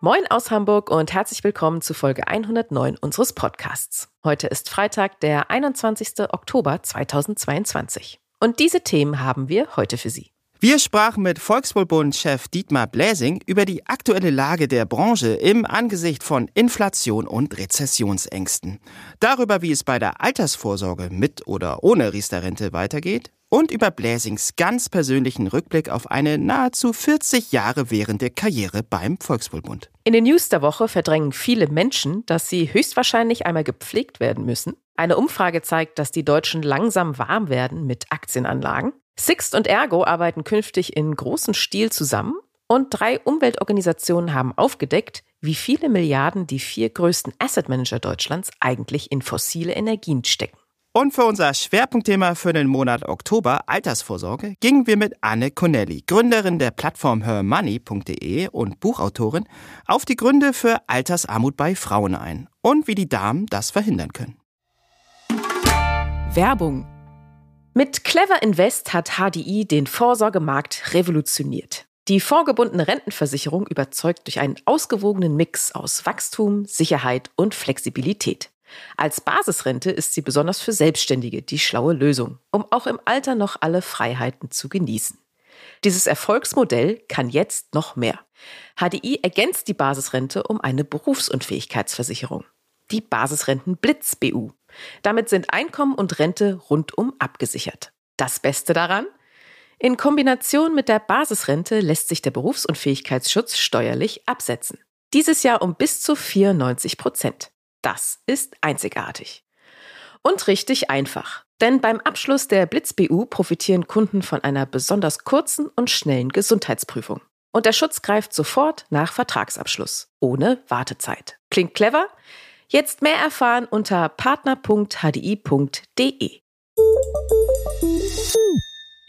Moin aus Hamburg und herzlich willkommen zu Folge 109 unseres Podcasts. Heute ist Freitag, der 21. Oktober 2022. Und diese Themen haben wir heute für Sie. Wir sprachen mit Volkswohlbund-Chef Dietmar Bläsing über die aktuelle Lage der Branche im Angesicht von Inflation und Rezessionsängsten. Darüber, wie es bei der Altersvorsorge mit oder ohne Riester-Rente weitergeht und über Bläsings ganz persönlichen Rückblick auf eine nahezu 40 Jahre währende Karriere beim Volkswohlbund. In den News der Woche verdrängen viele Menschen, dass sie höchstwahrscheinlich einmal gepflegt werden müssen. Eine Umfrage zeigt, dass die Deutschen langsam warm werden mit Aktienanlagen. Sixt und Ergo arbeiten künftig in großem Stil zusammen und drei Umweltorganisationen haben aufgedeckt, wie viele Milliarden die vier größten Asset Manager Deutschlands eigentlich in fossile Energien stecken. Und für unser Schwerpunktthema für den Monat Oktober Altersvorsorge gingen wir mit Anne Connelly, Gründerin der Plattform hermoney.de und Buchautorin, auf die Gründe für Altersarmut bei Frauen ein und wie die Damen das verhindern können. Werbung mit Clever Invest hat HDI den Vorsorgemarkt revolutioniert. Die vorgebundene Rentenversicherung überzeugt durch einen ausgewogenen Mix aus Wachstum, Sicherheit und Flexibilität. Als Basisrente ist sie besonders für Selbstständige die schlaue Lösung, um auch im Alter noch alle Freiheiten zu genießen. Dieses Erfolgsmodell kann jetzt noch mehr. HDI ergänzt die Basisrente um eine Berufsunfähigkeitsversicherung. Die Basisrenten Blitz BU. Damit sind Einkommen und Rente rundum abgesichert. Das Beste daran? In Kombination mit der Basisrente lässt sich der Berufsunfähigkeitsschutz steuerlich absetzen. Dieses Jahr um bis zu 94 Prozent. Das ist einzigartig. Und richtig einfach. Denn beim Abschluss der Blitz-BU profitieren Kunden von einer besonders kurzen und schnellen Gesundheitsprüfung. Und der Schutz greift sofort nach Vertragsabschluss, ohne Wartezeit. Klingt clever? Jetzt mehr erfahren unter partner.hdi.de.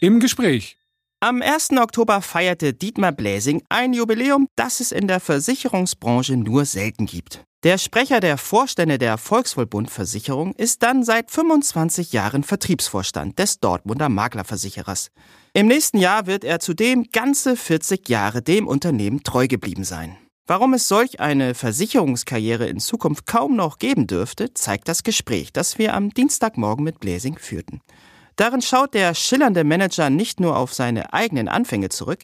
Im Gespräch. Am 1. Oktober feierte Dietmar Bläsing ein Jubiläum, das es in der Versicherungsbranche nur selten gibt. Der Sprecher der Vorstände der Volkswohlbund Versicherung ist dann seit 25 Jahren Vertriebsvorstand des Dortmunder Maklerversicherers. Im nächsten Jahr wird er zudem ganze 40 Jahre dem Unternehmen treu geblieben sein. Warum es solch eine Versicherungskarriere in Zukunft kaum noch geben dürfte, zeigt das Gespräch, das wir am Dienstagmorgen mit Bläsing führten. Darin schaut der schillernde Manager nicht nur auf seine eigenen Anfänge zurück,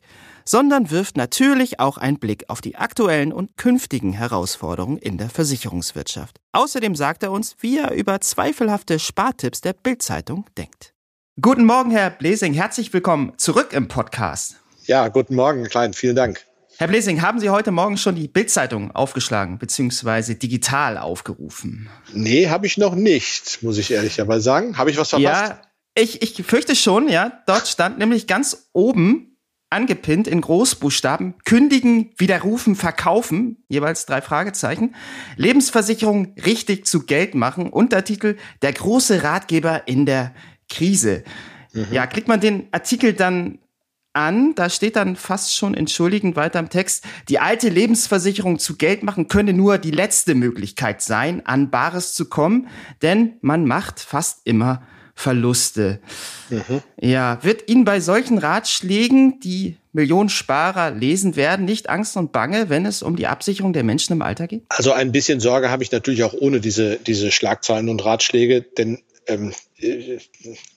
sondern wirft natürlich auch einen Blick auf die aktuellen und künftigen Herausforderungen in der Versicherungswirtschaft. Außerdem sagt er uns, wie er über zweifelhafte Spartipps der Bildzeitung denkt. Guten Morgen, Herr Blesing, herzlich willkommen zurück im Podcast. Ja, guten Morgen, Klein, vielen Dank. Herr Blesing, haben Sie heute Morgen schon die Bildzeitung aufgeschlagen bzw. digital aufgerufen? Nee, habe ich noch nicht, muss ich ehrlicherweise sagen. Habe ich was verpasst? Ja, ich, ich fürchte schon, ja. Dort stand nämlich ganz oben angepinnt in Großbuchstaben. Kündigen, widerrufen, verkaufen. Jeweils drei Fragezeichen. Lebensversicherung richtig zu Geld machen. Untertitel Der große Ratgeber in der Krise. Mhm. Ja, klickt man den Artikel dann an, da steht dann fast schon entschuldigend weiter im Text, die alte Lebensversicherung zu Geld machen könne nur die letzte Möglichkeit sein, an Bares zu kommen, denn man macht fast immer Verluste. Mhm. Ja, wird Ihnen bei solchen Ratschlägen, die Millionen Sparer lesen werden, nicht Angst und Bange, wenn es um die Absicherung der Menschen im Alter geht? Also ein bisschen Sorge habe ich natürlich auch ohne diese, diese Schlagzeilen und Ratschläge, denn ähm, äh,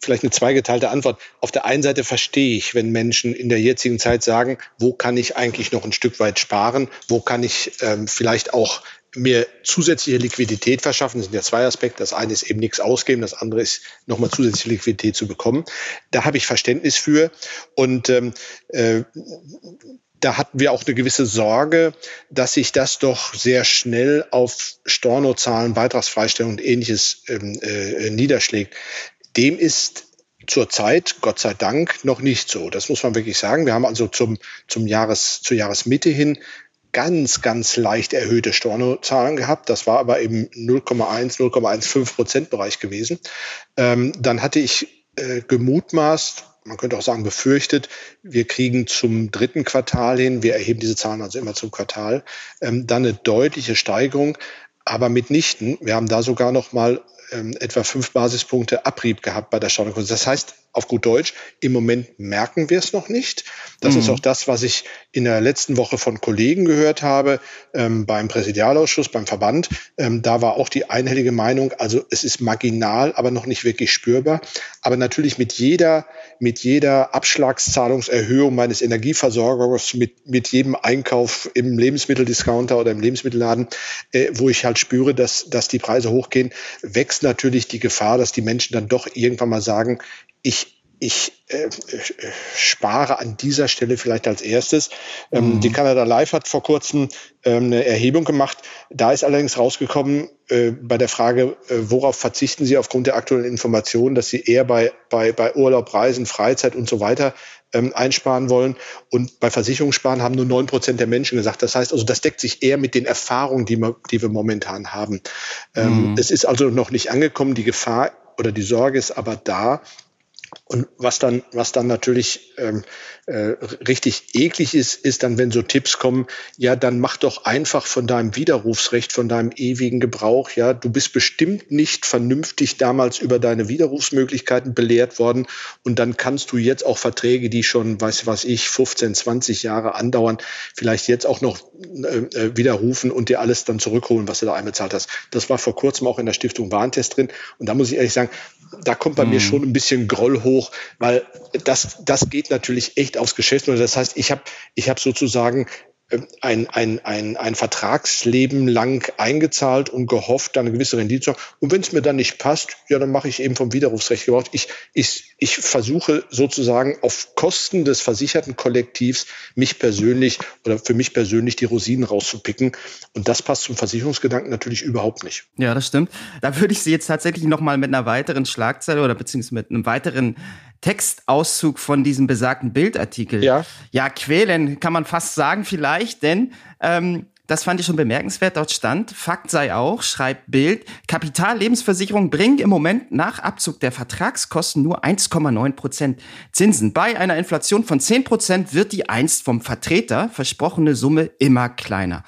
vielleicht eine zweigeteilte Antwort. Auf der einen Seite verstehe ich, wenn Menschen in der jetzigen Zeit sagen, wo kann ich eigentlich noch ein Stück weit sparen, wo kann ich ähm, vielleicht auch mir zusätzliche Liquidität verschaffen. Das sind ja zwei Aspekte. Das eine ist eben nichts ausgeben, das andere ist nochmal zusätzliche Liquidität zu bekommen. Da habe ich Verständnis für. Und ähm, äh, da hatten wir auch eine gewisse Sorge, dass sich das doch sehr schnell auf Stornozahlen, Beitragsfreistellung und ähnliches ähm, äh, niederschlägt. Dem ist zurzeit, Gott sei Dank, noch nicht so. Das muss man wirklich sagen. Wir haben also zum, zum Jahres, zur Jahresmitte hin ganz, ganz leicht erhöhte Stornozahlen gehabt. Das war aber im 0,1, 0,15 Prozent Bereich gewesen. Ähm, dann hatte ich äh, gemutmaßt, man könnte auch sagen befürchtet, wir kriegen zum dritten Quartal hin, wir erheben diese Zahlen also immer zum Quartal, ähm, dann eine deutliche Steigerung, aber mitnichten. Wir haben da sogar noch mal ähm, etwa fünf Basispunkte Abrieb gehabt bei der Steuerkurse. Das heißt, auf gut Deutsch, im Moment merken wir es noch nicht. Das mhm. ist auch das, was ich in der letzten Woche von Kollegen gehört habe ähm, beim Präsidialausschuss, beim Verband. Ähm, da war auch die einhellige Meinung, also es ist marginal, aber noch nicht wirklich spürbar. Aber natürlich mit jeder, mit jeder Abschlagszahlungserhöhung meines Energieversorgers, mit, mit jedem Einkauf im Lebensmitteldiscounter oder im Lebensmittelladen, äh, wo ich halt spüre, dass, dass die Preise hochgehen, wächst natürlich die Gefahr, dass die Menschen dann doch irgendwann mal sagen, ich ich äh, spare an dieser Stelle vielleicht als erstes. Ähm, mhm. Die Canada Live hat vor kurzem ähm, eine Erhebung gemacht. Da ist allerdings rausgekommen äh, bei der Frage, äh, worauf verzichten Sie aufgrund der aktuellen Informationen, dass Sie eher bei, bei, bei Urlaub, Reisen, Freizeit und so weiter ähm, einsparen wollen. Und bei Versicherungssparen haben nur neun Prozent der Menschen gesagt. Das heißt also, das deckt sich eher mit den Erfahrungen, die, wir, die wir momentan haben. Ähm, mhm. Es ist also noch nicht angekommen. Die Gefahr oder die Sorge ist aber da, und was dann, was dann natürlich ähm, äh, richtig eklig ist, ist dann, wenn so Tipps kommen, ja, dann mach doch einfach von deinem Widerrufsrecht, von deinem ewigen Gebrauch, ja, du bist bestimmt nicht vernünftig damals über deine Widerrufsmöglichkeiten belehrt worden und dann kannst du jetzt auch Verträge, die schon, weiß was ich, 15, 20 Jahre andauern, vielleicht jetzt auch noch äh, äh, widerrufen und dir alles dann zurückholen, was du da einbezahlt hast. Das war vor kurzem auch in der Stiftung Warentest drin und da muss ich ehrlich sagen, da kommt bei hm. mir schon ein bisschen Groll hoch, weil das, das geht natürlich echt aufs Geschäftsmodell. Das heißt, ich habe ich hab sozusagen ein, ein, ein, ein Vertragsleben lang eingezahlt und gehofft, dann eine gewisse Rendite zu haben. Und wenn es mir dann nicht passt, ja, dann mache ich eben vom Widerrufsrecht Gebrauch. Ich, ich, ich versuche sozusagen auf Kosten des versicherten Kollektivs mich persönlich oder für mich persönlich die Rosinen rauszupicken. Und das passt zum Versicherungsgedanken natürlich überhaupt nicht. Ja, das stimmt. Da würde ich Sie jetzt tatsächlich nochmal mit einer weiteren Schlagzeile oder beziehungsweise mit einem weiteren Textauszug von diesem besagten Bildartikel. Ja. Ja, quälen kann man fast sagen vielleicht, denn ähm, das fand ich schon bemerkenswert. Dort stand, Fakt sei auch, schreibt Bild, Kapitallebensversicherung bringt im Moment nach Abzug der Vertragskosten nur 1,9 Prozent Zinsen. Bei einer Inflation von 10 Prozent wird die einst vom Vertreter versprochene Summe immer kleiner.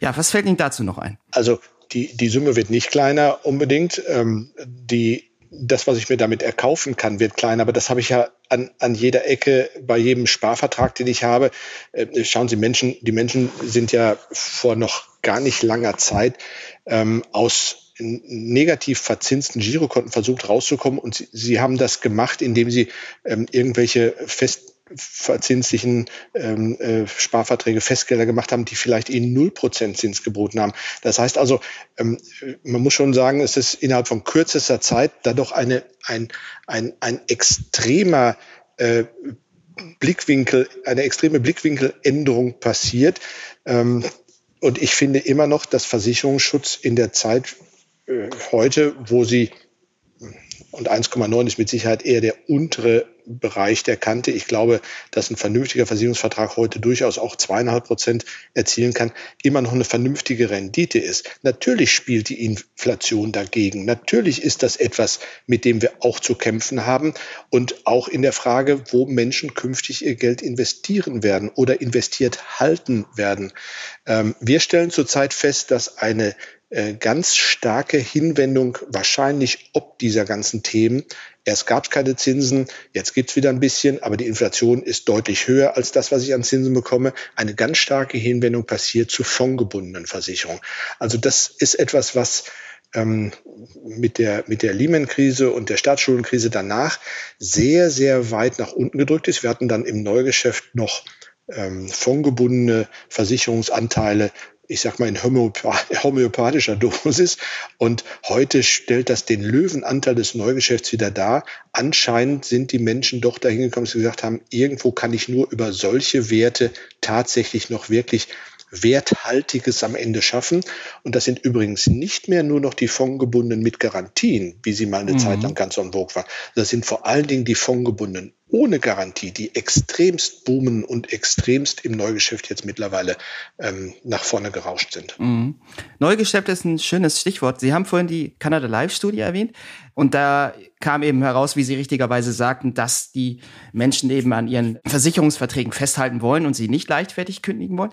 Ja, was fällt Ihnen dazu noch ein? Also die, die Summe wird nicht kleiner unbedingt. Ähm, die das, was ich mir damit erkaufen kann, wird klein. Aber das habe ich ja an, an jeder Ecke bei jedem Sparvertrag, den ich habe. Äh, schauen Sie, Menschen, die Menschen sind ja vor noch gar nicht langer Zeit ähm, aus negativ verzinsten Girokonten versucht rauszukommen und sie, sie haben das gemacht, indem sie ähm, irgendwelche fest verzinslichen ähm, äh, Sparverträge Festgelder gemacht haben, die vielleicht ihnen null Prozent Zins geboten haben. Das heißt also, ähm, man muss schon sagen, es ist innerhalb von kürzester Zeit da doch eine, ein, ein, ein extremer äh, Blickwinkel, eine extreme Blickwinkeländerung passiert. Ähm, und ich finde immer noch, dass Versicherungsschutz in der Zeit äh, heute, wo sie und 1,9 ist mit Sicherheit eher der untere Bereich der Kante. Ich glaube, dass ein vernünftiger Versicherungsvertrag heute durchaus auch zweieinhalb Prozent erzielen kann, immer noch eine vernünftige Rendite ist. Natürlich spielt die Inflation dagegen. Natürlich ist das etwas, mit dem wir auch zu kämpfen haben und auch in der Frage, wo Menschen künftig ihr Geld investieren werden oder investiert halten werden. Ähm, wir stellen zurzeit fest, dass eine ganz starke Hinwendung wahrscheinlich ob dieser ganzen Themen. Erst gab es keine Zinsen, jetzt gibt es wieder ein bisschen, aber die Inflation ist deutlich höher als das, was ich an Zinsen bekomme. Eine ganz starke Hinwendung passiert zu fondgebundenen Versicherungen. Also das ist etwas, was ähm, mit der, mit der Lehman-Krise und der Staatsschuldenkrise danach sehr, sehr weit nach unten gedrückt ist. Wir hatten dann im Neugeschäft noch ähm, fondgebundene Versicherungsanteile ich sag mal, in homöopathischer Dosis. Und heute stellt das den Löwenanteil des Neugeschäfts wieder dar. Anscheinend sind die Menschen doch dahin gekommen, dass sie gesagt haben, irgendwo kann ich nur über solche Werte tatsächlich noch wirklich Werthaltiges am Ende schaffen. Und das sind übrigens nicht mehr nur noch die Fondgebundenen mit Garantien, wie sie mal eine mhm. Zeit lang ganz on vogue waren. Das sind vor allen Dingen die Fondgebundenen ohne Garantie, die extremst boomen und extremst im Neugeschäft jetzt mittlerweile ähm, nach vorne gerauscht sind. Mhm. Neugeschäft ist ein schönes Stichwort. Sie haben vorhin die Canada Live-Studie erwähnt und da kam eben heraus, wie Sie richtigerweise sagten, dass die Menschen eben an ihren Versicherungsverträgen festhalten wollen und sie nicht leichtfertig kündigen wollen.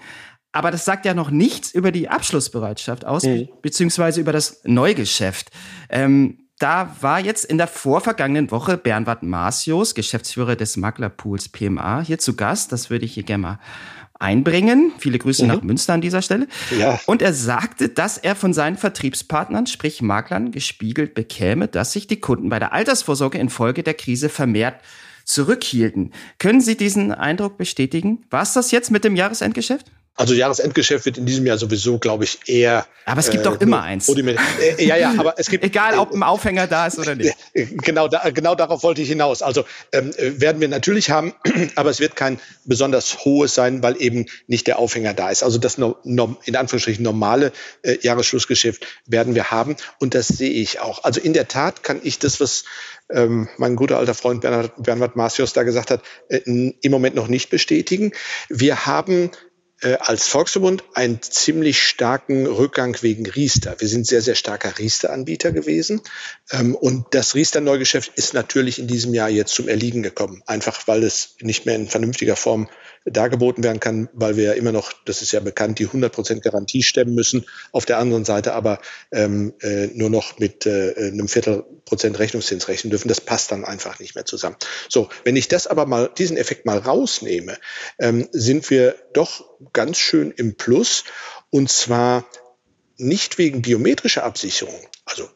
Aber das sagt ja noch nichts über die Abschlussbereitschaft aus, mhm. beziehungsweise über das Neugeschäft. Ähm, da war jetzt in der vorvergangenen Woche Bernhard Marcius, Geschäftsführer des Maklerpools PMA, hier zu Gast. Das würde ich hier gerne mal einbringen. Viele Grüße mhm. nach Münster an dieser Stelle. Ja. Und er sagte, dass er von seinen Vertriebspartnern, sprich Maklern, gespiegelt bekäme, dass sich die Kunden bei der Altersvorsorge infolge der Krise vermehrt zurückhielten. Können Sie diesen Eindruck bestätigen? War es das jetzt mit dem Jahresendgeschäft? Also Jahresendgeschäft wird in diesem Jahr sowieso, glaube ich, eher. Aber es gibt äh, doch immer eins. Äh, ja, ja, aber es gibt. Egal, ob ein Aufhänger da ist oder nicht. Genau, da, genau darauf wollte ich hinaus. Also ähm, werden wir natürlich haben, aber es wird kein besonders hohes sein, weil eben nicht der Aufhänger da ist. Also das no, no, in Anführungsstrichen normale äh, Jahresschlussgeschäft werden wir haben und das sehe ich auch. Also in der Tat kann ich das, was ähm, mein guter alter Freund Bernhard, Bernhard Marcios da gesagt hat, äh, im Moment noch nicht bestätigen. Wir haben äh, als Volksverbund einen ziemlich starken Rückgang wegen Riester. Wir sind sehr, sehr starker Riester-Anbieter gewesen. Ähm, und das Riester-Neugeschäft ist natürlich in diesem Jahr jetzt zum Erliegen gekommen. Einfach weil es nicht mehr in vernünftiger Form dargeboten werden kann, weil wir ja immer noch, das ist ja bekannt, die 100% Garantie stemmen müssen. Auf der anderen Seite aber ähm, äh, nur noch mit äh, einem Viertelprozent Rechnungszins rechnen dürfen. Das passt dann einfach nicht mehr zusammen. So, wenn ich das aber mal, diesen Effekt mal rausnehme, ähm, sind wir doch ganz schön im Plus. Und zwar nicht wegen biometrischer Absicherung, also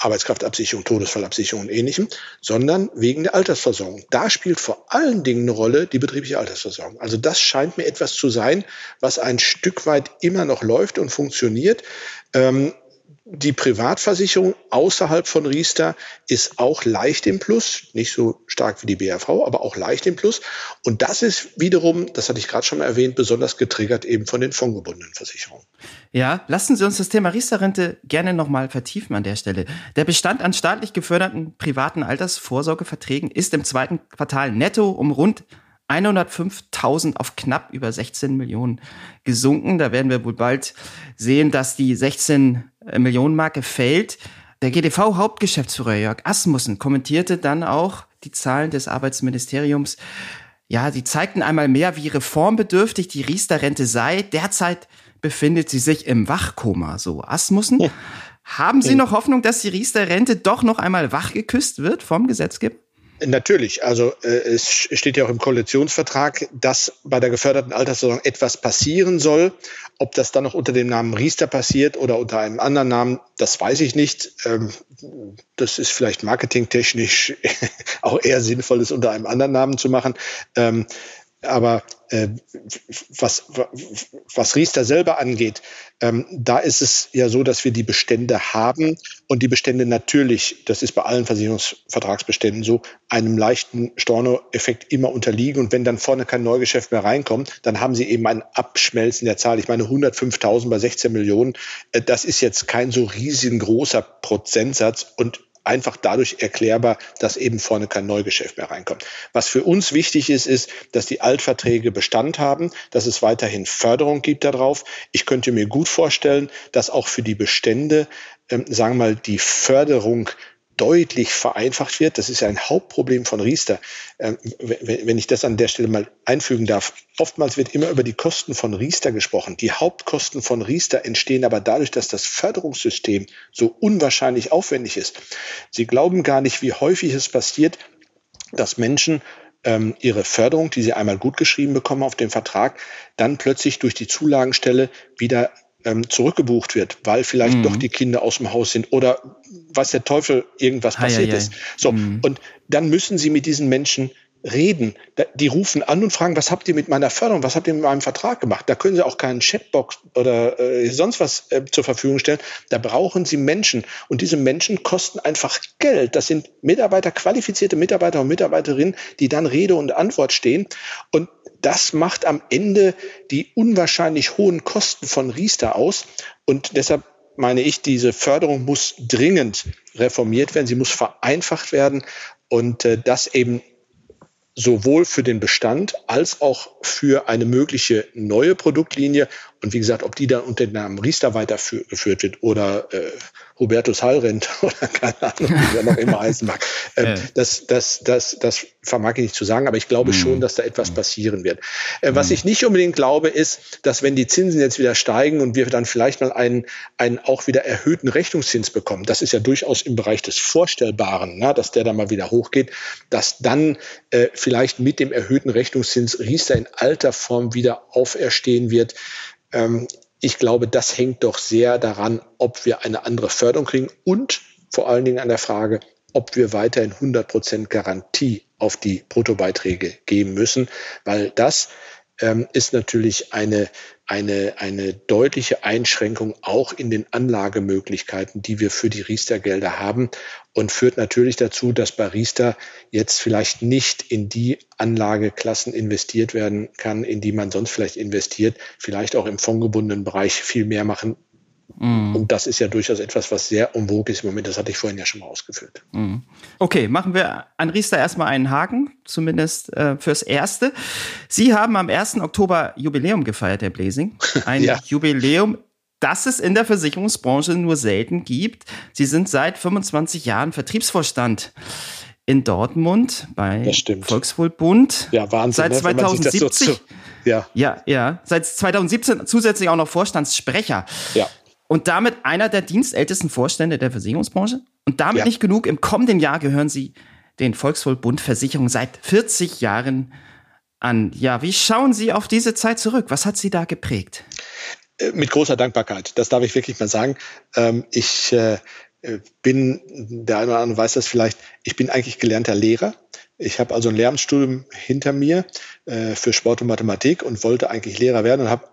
Arbeitskraftabsicherung, Todesfallabsicherung und ähnlichem, sondern wegen der Altersversorgung. Da spielt vor allen Dingen eine Rolle die betriebliche Altersversorgung. Also das scheint mir etwas zu sein, was ein Stück weit immer noch läuft und funktioniert. Ähm, die Privatversicherung außerhalb von Riester ist auch leicht im Plus, nicht so stark wie die BRV, aber auch leicht im Plus. Und das ist wiederum, das hatte ich gerade schon erwähnt, besonders getriggert eben von den fondgebundenen Versicherungen. Ja, lassen Sie uns das Thema Riester-Rente gerne nochmal vertiefen an der Stelle. Der Bestand an staatlich geförderten privaten Altersvorsorgeverträgen ist im zweiten Quartal netto um rund 105.000 auf knapp über 16 Millionen gesunken. Da werden wir wohl bald sehen, dass die 16 Millionen Marke fällt. Der GDV-Hauptgeschäftsführer Jörg Asmussen kommentierte dann auch die Zahlen des Arbeitsministeriums. Ja, sie zeigten einmal mehr, wie reformbedürftig die Riester-Rente sei. Derzeit befindet sie sich im Wachkoma, so Asmussen. Ja. Haben Sie noch Hoffnung, dass die Riester-Rente doch noch einmal wachgeküsst wird vom Gesetzgeber? Natürlich, also äh, es steht ja auch im Koalitionsvertrag, dass bei der geförderten Altersversorgung etwas passieren soll. Ob das dann noch unter dem Namen Riester passiert oder unter einem anderen Namen, das weiß ich nicht. Ähm, das ist vielleicht marketingtechnisch auch eher sinnvoll, es unter einem anderen Namen zu machen. Ähm, aber äh, was, was Riester selber angeht, ähm, da ist es ja so, dass wir die Bestände haben und die Bestände natürlich, das ist bei allen Versicherungsvertragsbeständen so, einem leichten Storno-Effekt immer unterliegen. Und wenn dann vorne kein Neugeschäft mehr reinkommt, dann haben sie eben ein Abschmelzen der Zahl. Ich meine, 105.000 bei 16 Millionen, äh, das ist jetzt kein so riesengroßer Prozentsatz. Und einfach dadurch erklärbar, dass eben vorne kein Neugeschäft mehr reinkommt. Was für uns wichtig ist, ist, dass die Altverträge Bestand haben, dass es weiterhin Förderung gibt darauf. Ich könnte mir gut vorstellen, dass auch für die Bestände, ähm, sagen wir mal, die Förderung deutlich vereinfacht wird. Das ist ja ein Hauptproblem von Riester. Ähm, wenn ich das an der Stelle mal einfügen darf. Oftmals wird immer über die Kosten von Riester gesprochen. Die Hauptkosten von Riester entstehen aber dadurch, dass das Förderungssystem so unwahrscheinlich aufwendig ist. Sie glauben gar nicht, wie häufig es passiert, dass Menschen ähm, ihre Förderung, die sie einmal gut geschrieben bekommen auf dem Vertrag, dann plötzlich durch die Zulagenstelle wieder ähm, zurückgebucht wird, weil vielleicht mhm. doch die Kinder aus dem Haus sind oder was der Teufel irgendwas passiert ist. So, mhm. und dann müssen sie mit diesen Menschen reden. Die rufen an und fragen, was habt ihr mit meiner Förderung, was habt ihr mit meinem Vertrag gemacht? Da können sie auch keinen Chatbox oder äh, sonst was äh, zur Verfügung stellen. Da brauchen sie Menschen. Und diese Menschen kosten einfach Geld. Das sind Mitarbeiter, qualifizierte Mitarbeiter und Mitarbeiterinnen, die dann Rede und Antwort stehen. Und das macht am Ende die unwahrscheinlich hohen Kosten von Riester aus. Und deshalb meine ich, diese Förderung muss dringend reformiert werden. Sie muss vereinfacht werden und äh, das eben sowohl für den Bestand als auch für eine mögliche neue Produktlinie. Und wie gesagt, ob die dann unter dem Namen Riester weitergeführt wird oder äh, Hubertus Hallrent oder keine Ahnung, wie er noch immer heißen mag. Ähm, das, das, das, das vermag ich nicht zu sagen, aber ich glaube mhm. schon, dass da etwas passieren wird. Äh, was mhm. ich nicht unbedingt glaube, ist, dass wenn die Zinsen jetzt wieder steigen und wir dann vielleicht mal einen, einen auch wieder erhöhten Rechnungszins bekommen, das ist ja durchaus im Bereich des Vorstellbaren, na, dass der dann mal wieder hochgeht, dass dann äh, vielleicht mit dem erhöhten Rechnungszins Riester in alter Form wieder auferstehen wird. Ähm, ich glaube, das hängt doch sehr daran, ob wir eine andere Förderung kriegen und vor allen Dingen an der Frage, ob wir weiterhin 100 Prozent Garantie auf die Bruttobeiträge geben müssen, weil das ähm, ist natürlich eine, eine, eine deutliche Einschränkung auch in den Anlagemöglichkeiten, die wir für die Riester-Gelder haben und führt natürlich dazu, dass bei Riester jetzt vielleicht nicht in die Anlageklassen investiert werden kann, in die man sonst vielleicht investiert, vielleicht auch im fondgebundenen Bereich viel mehr machen Mm. Und das ist ja durchaus etwas, was sehr umwog ist im Moment. Das hatte ich vorhin ja schon mal ausgeführt. Mm. Okay, machen wir an Riester erstmal einen Haken, zumindest äh, fürs Erste. Sie haben am 1. Oktober Jubiläum gefeiert, Herr Blesing. Ein ja. Jubiläum, das es in der Versicherungsbranche nur selten gibt. Sie sind seit 25 Jahren Vertriebsvorstand in Dortmund bei Volkswohlbund. Ja, Wahnsinn. Seit 2070. Ne? So ja. ja, ja. Seit 2017 zusätzlich auch noch Vorstandssprecher. Ja und damit einer der dienstältesten Vorstände der Versicherungsbranche. Und damit ja. nicht genug. Im kommenden Jahr gehören Sie den Volkswohlbund Versicherung seit 40 Jahren an. Ja, wie schauen Sie auf diese Zeit zurück? Was hat Sie da geprägt? Äh, mit großer Dankbarkeit. Das darf ich wirklich mal sagen. Ähm, ich äh, bin, der eine oder andere weiß das vielleicht, ich bin eigentlich gelernter Lehrer. Ich habe also ein Lehramtsstudium hinter mir äh, für Sport und Mathematik und wollte eigentlich Lehrer werden und habe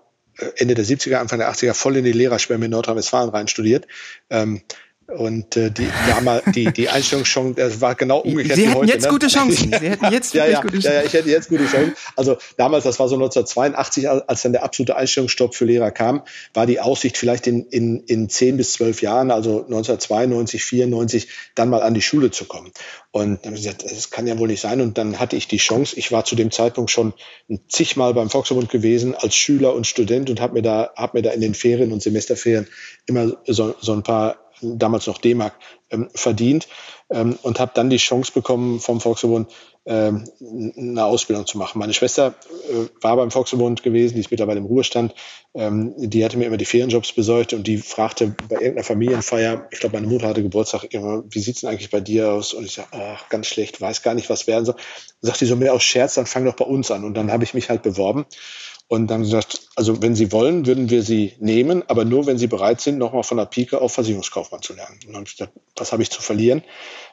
Ende der 70er, Anfang der 80er voll in die Lehrerschwärme in Nordrhein-Westfalen rein studiert. Ähm, und äh, die, ja, die, die Einstellung schon, das war genau umgekehrt. Sie hätten heute, jetzt ne? gute Chancen. Sie hätten jetzt ja, ja, gute Chancen. Ja, ja, ich hätte jetzt gute Chancen. Also damals, das war so 1982, als dann der absolute Einstellungsstopp für Lehrer kam, war die Aussicht vielleicht in, in, in 10 bis 12 Jahren, also 1992, 94, dann mal an die Schule zu kommen. Und dann habe ich gesagt, das kann ja wohl nicht sein. Und dann hatte ich die Chance, ich war zu dem Zeitpunkt schon zigmal beim Volksverbund gewesen als Schüler und Student und habe mir da, hab mir da in den Ferien und Semesterferien immer so, so ein paar damals noch D-Mark, ähm, verdient ähm, und habe dann die Chance bekommen, vom Volksverbund ähm, eine Ausbildung zu machen. Meine Schwester äh, war beim Volksverbund gewesen, die ist mittlerweile im Ruhestand. Ähm, die hatte mir immer die Ferienjobs besorgt und die fragte bei irgendeiner Familienfeier, ich glaube, meine Mutter hatte Geburtstag, immer, wie sieht's denn eigentlich bei dir aus? Und ich sage, ach, ganz schlecht, weiß gar nicht, was werden soll. Sagt die so mehr aus Scherz, dann fang doch bei uns an. Und dann habe ich mich halt beworben und dann gesagt, also wenn Sie wollen, würden wir Sie nehmen, aber nur, wenn Sie bereit sind, nochmal von der Pike auf Versicherungskaufmann zu lernen. Und dann habe ich gesagt, was habe ich zu verlieren?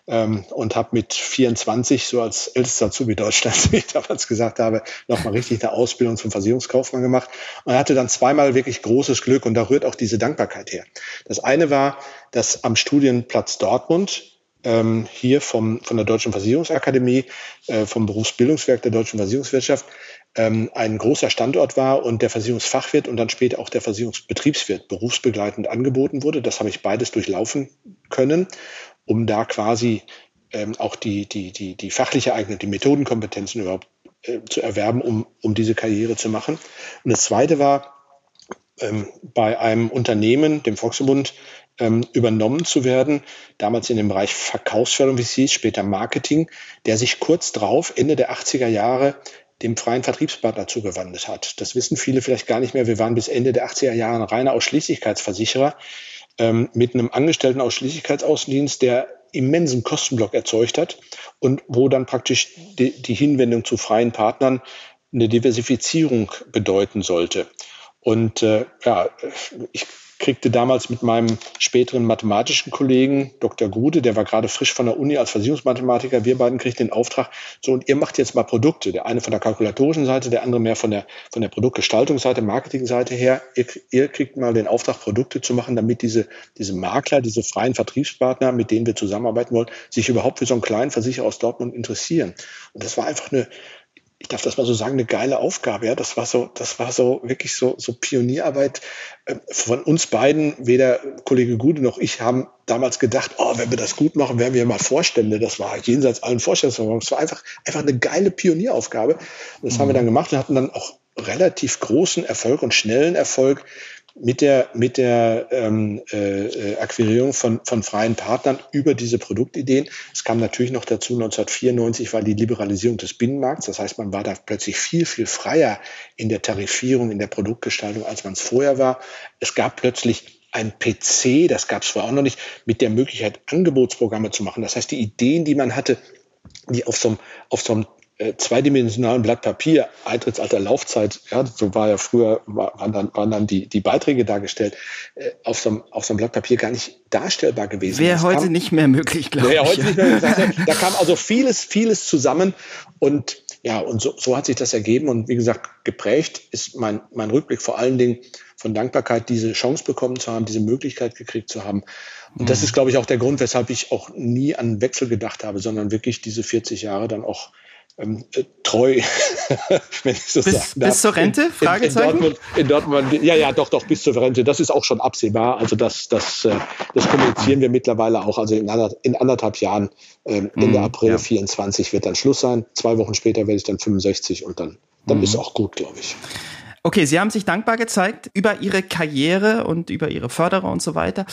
Ähm, und habe mit 24, so als ältester Azubi Deutschlands, wie ich damals gesagt habe, nochmal richtig eine Ausbildung zum Versicherungskaufmann gemacht. Und hatte dann zweimal wirklich großes Glück und da rührt auch diese Dankbarkeit her. Das eine war, dass am Studienplatz Dortmund ähm, hier vom, von der Deutschen Versicherungsakademie, äh, vom Berufsbildungswerk der deutschen Versicherungswirtschaft, ähm, ein großer Standort war und der Versicherungsfachwirt und dann später auch der Versicherungsbetriebswirt berufsbegleitend angeboten wurde. Das habe ich beides durchlaufen können, um da quasi ähm, auch die, die, die, die fachliche Eignung, die Methodenkompetenzen überhaupt äh, zu erwerben, um, um diese Karriere zu machen. Und das Zweite war, ähm, bei einem Unternehmen, dem Volksverbund, ähm, übernommen zu werden, damals in dem Bereich Verkaufsförderung, wie es hieß, später Marketing, der sich kurz drauf, Ende der 80er Jahre, dem freien Vertriebspartner zugewandt hat. Das wissen viele vielleicht gar nicht mehr. Wir waren bis Ende der 80er Jahre ein reiner Ausschließlichkeitsversicherer ähm, mit einem angestellten Ausschließlichkeitsaußendienst, der immensen Kostenblock erzeugt hat und wo dann praktisch die, die Hinwendung zu freien Partnern eine Diversifizierung bedeuten sollte. Und äh, ja, ich kriegte damals mit meinem späteren mathematischen Kollegen, Dr. Gude, der war gerade frisch von der Uni als Versicherungsmathematiker, wir beiden kriegten den Auftrag, so und ihr macht jetzt mal Produkte, der eine von der kalkulatorischen Seite, der andere mehr von der, von der Produktgestaltungsseite, Marketingseite her. Ihr, ihr kriegt mal den Auftrag, Produkte zu machen, damit diese, diese Makler, diese freien Vertriebspartner, mit denen wir zusammenarbeiten wollen, sich überhaupt für so einen kleinen Versicherer aus Dortmund interessieren. Und das war einfach eine, ich darf das mal so sagen, eine geile Aufgabe. Ja, das war so, das war so wirklich so, so Pionierarbeit äh, von uns beiden. Weder Kollege Gude noch ich haben damals gedacht, oh, wenn wir das gut machen, werden wir mal Vorstände. Das war jenseits allen Vorstellungsvermögen. Es war einfach, einfach eine geile Pionieraufgabe. Und das mhm. haben wir dann gemacht und hatten dann auch relativ großen Erfolg und schnellen Erfolg mit der, mit der ähm, äh, Akquirierung von, von freien Partnern über diese Produktideen. Es kam natürlich noch dazu, 1994 war die Liberalisierung des Binnenmarkts. Das heißt, man war da plötzlich viel, viel freier in der Tarifierung, in der Produktgestaltung, als man es vorher war. Es gab plötzlich ein PC, das gab es vorher auch noch nicht, mit der Möglichkeit, Angebotsprogramme zu machen. Das heißt, die Ideen, die man hatte, die auf so einem, auf so einem äh, zweidimensionalen Blatt Papier, Eintrittsalter, Laufzeit, ja, so war ja früher, waren dann, waren dann die, die Beiträge dargestellt, äh, auf, so einem, auf so einem Blatt Papier gar nicht darstellbar gewesen. Wäre heute kam, nicht mehr möglich, glaube ich. Heute nicht mehr, da kam also vieles, vieles zusammen und ja, und so, so hat sich das ergeben und wie gesagt, geprägt ist mein, mein Rückblick vor allen Dingen von Dankbarkeit, diese Chance bekommen zu haben, diese Möglichkeit gekriegt zu haben. Und das mhm. ist, glaube ich, auch der Grund, weshalb ich auch nie an Wechsel gedacht habe, sondern wirklich diese 40 Jahre dann auch ähm, äh, treu, wenn ich so bis, sagen darf. Bis zur Rente? Fragezeichen? In, in, Dortmund, in Dortmund, ja, ja, doch, doch, bis zur Rente. Das ist auch schon absehbar. Also das, das, äh, das kommunizieren wir mittlerweile auch. Also in, anderth in anderthalb Jahren, ähm, Ende mm, April ja. 24 wird dann Schluss sein. Zwei Wochen später werde ich dann 65 und dann, dann mm. ist auch gut, glaube ich. Okay, Sie haben sich dankbar gezeigt über Ihre Karriere und über Ihre Förderer und so weiter.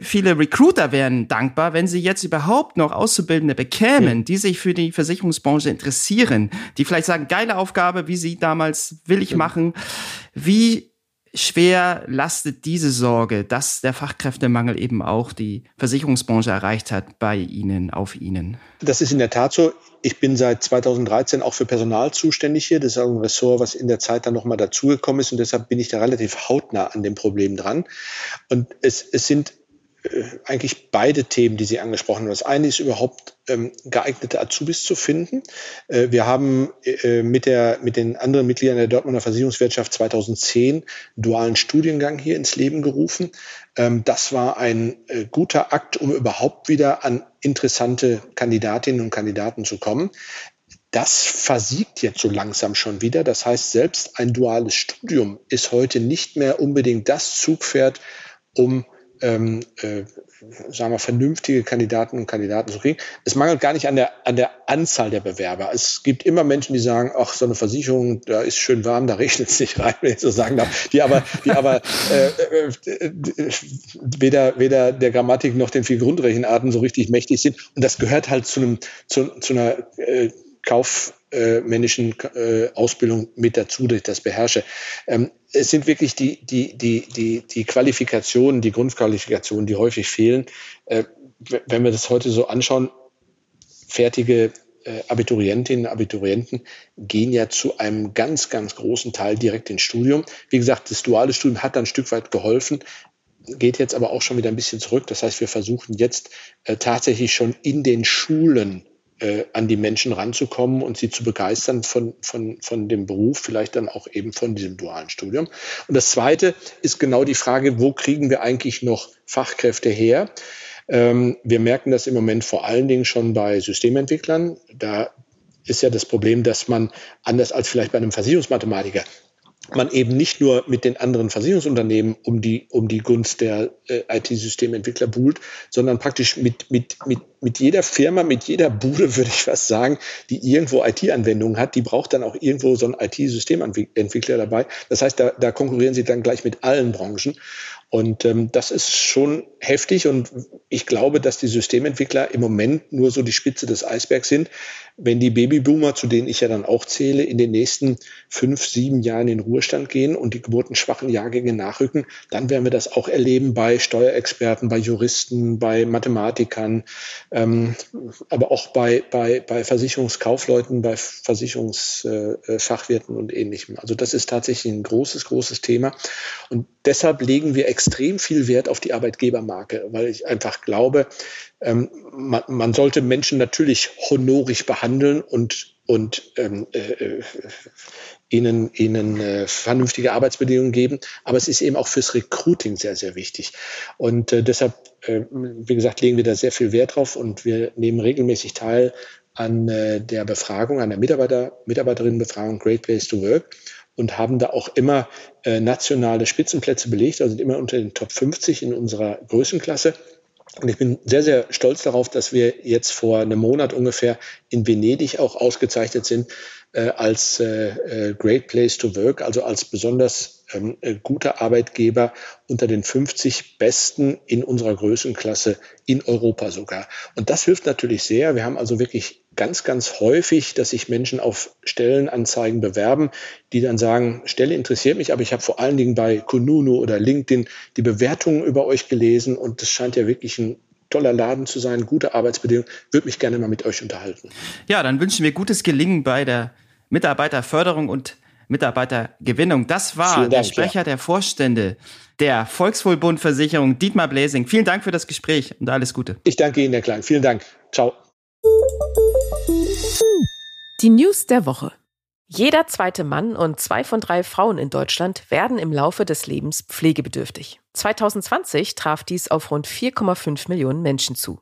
Viele Recruiter wären dankbar, wenn Sie jetzt überhaupt noch Auszubildende bekämen, die sich für die Versicherungsbranche interessieren, die vielleicht sagen, geile Aufgabe, wie Sie damals will ich machen. Wie schwer lastet diese Sorge, dass der Fachkräftemangel eben auch die Versicherungsbranche erreicht hat, bei Ihnen, auf Ihnen? Das ist in der Tat so. Ich bin seit 2013 auch für Personal zuständig hier. Das ist auch ein Ressort, was in der Zeit dann nochmal dazugekommen ist. Und deshalb bin ich da relativ hautnah an dem Problem dran. Und es, es sind eigentlich beide Themen, die Sie angesprochen haben. Das eine ist überhaupt ähm, geeignete Azubis zu finden. Äh, wir haben äh, mit, der, mit den anderen Mitgliedern der Dortmunder Versicherungswirtschaft 2010 dualen Studiengang hier ins Leben gerufen. Ähm, das war ein äh, guter Akt, um überhaupt wieder an interessante Kandidatinnen und Kandidaten zu kommen. Das versiegt jetzt so langsam schon wieder. Das heißt, selbst ein duales Studium ist heute nicht mehr unbedingt das Zugpferd, um ähm, äh, sagen wir, vernünftige Kandidaten und Kandidaten zu kriegen. Es mangelt gar nicht an der, an der Anzahl der Bewerber. Es gibt immer Menschen, die sagen, ach, so eine Versicherung, da ist schön warm, da regnet es nicht rein, wenn ich so sagen darf, die aber, die aber äh, äh, weder, weder der Grammatik noch den vier Grundrechenarten so richtig mächtig sind. Und das gehört halt zu, einem, zu, zu einer äh, kaufmännischen äh, Ausbildung mit dazu, dass ich das beherrsche. Ähm, es sind wirklich die, die, die, die, die Qualifikationen, die Grundqualifikationen, die häufig fehlen. Äh, wenn wir das heute so anschauen, fertige äh, Abiturientinnen, Abiturienten gehen ja zu einem ganz, ganz großen Teil direkt ins Studium. Wie gesagt, das duale Studium hat dann ein Stück weit geholfen, geht jetzt aber auch schon wieder ein bisschen zurück. Das heißt, wir versuchen jetzt äh, tatsächlich schon in den Schulen äh, an die Menschen ranzukommen und sie zu begeistern von, von, von dem Beruf, vielleicht dann auch eben von diesem dualen Studium. Und das Zweite ist genau die Frage, wo kriegen wir eigentlich noch Fachkräfte her? Ähm, wir merken das im Moment vor allen Dingen schon bei Systementwicklern. Da ist ja das Problem, dass man anders als vielleicht bei einem Versicherungsmathematiker man eben nicht nur mit den anderen Versicherungsunternehmen um die, um die Gunst der äh, IT-Systementwickler buhlt, sondern praktisch mit, mit, mit, mit jeder Firma, mit jeder Bude, würde ich fast sagen, die irgendwo IT-Anwendungen hat, die braucht dann auch irgendwo so einen IT-Systementwickler dabei. Das heißt, da, da konkurrieren sie dann gleich mit allen Branchen. Und ähm, das ist schon heftig und ich glaube, dass die Systementwickler im Moment nur so die Spitze des Eisbergs sind. Wenn die Babyboomer, zu denen ich ja dann auch zähle, in den nächsten fünf, sieben Jahren in Ruhestand gehen und die geburtenschwachen Jahrgänge nachrücken, dann werden wir das auch erleben bei Steuerexperten, bei Juristen, bei Mathematikern, ähm, aber auch bei, bei, bei Versicherungskaufleuten, bei Versicherungsfachwirten äh, und ähnlichem. Also das ist tatsächlich ein großes, großes Thema. Und deshalb legen wir extrem viel Wert auf die Arbeitgebermarke, weil ich einfach glaube, ähm, man, man, sollte Menschen natürlich honorig behandeln und, und ähm, äh, äh, ihnen, ihnen äh, vernünftige Arbeitsbedingungen geben. Aber es ist eben auch fürs Recruiting sehr, sehr wichtig. Und äh, deshalb, äh, wie gesagt, legen wir da sehr viel Wert drauf und wir nehmen regelmäßig teil an äh, der Befragung, an der Mitarbeiter, Mitarbeiterinnenbefragung Great Place to Work und haben da auch immer äh, nationale Spitzenplätze belegt, also immer unter den Top 50 in unserer Größenklasse. Und ich bin sehr, sehr stolz darauf, dass wir jetzt vor einem Monat ungefähr in Venedig auch ausgezeichnet sind äh, als äh, äh Great Place to Work, also als besonders ähm, äh, guter Arbeitgeber unter den 50 besten in unserer Größenklasse in Europa sogar. Und das hilft natürlich sehr. Wir haben also wirklich ganz, ganz häufig, dass sich Menschen auf Stellenanzeigen bewerben, die dann sagen, Stelle interessiert mich, aber ich habe vor allen Dingen bei Kununu oder LinkedIn die Bewertungen über euch gelesen und das scheint ja wirklich ein toller Laden zu sein, gute Arbeitsbedingungen. Würde mich gerne mal mit euch unterhalten. Ja, dann wünschen wir gutes Gelingen bei der Mitarbeiterförderung und Mitarbeitergewinnung. Das war Dank, der Sprecher ja. der Vorstände der Volkswohlbund Dietmar Bläsing. Vielen Dank für das Gespräch und alles Gute. Ich danke Ihnen, Herr Klein. Vielen Dank. Ciao. Die News der Woche. Jeder zweite Mann und zwei von drei Frauen in Deutschland werden im Laufe des Lebens pflegebedürftig. 2020 traf dies auf rund 4,5 Millionen Menschen zu.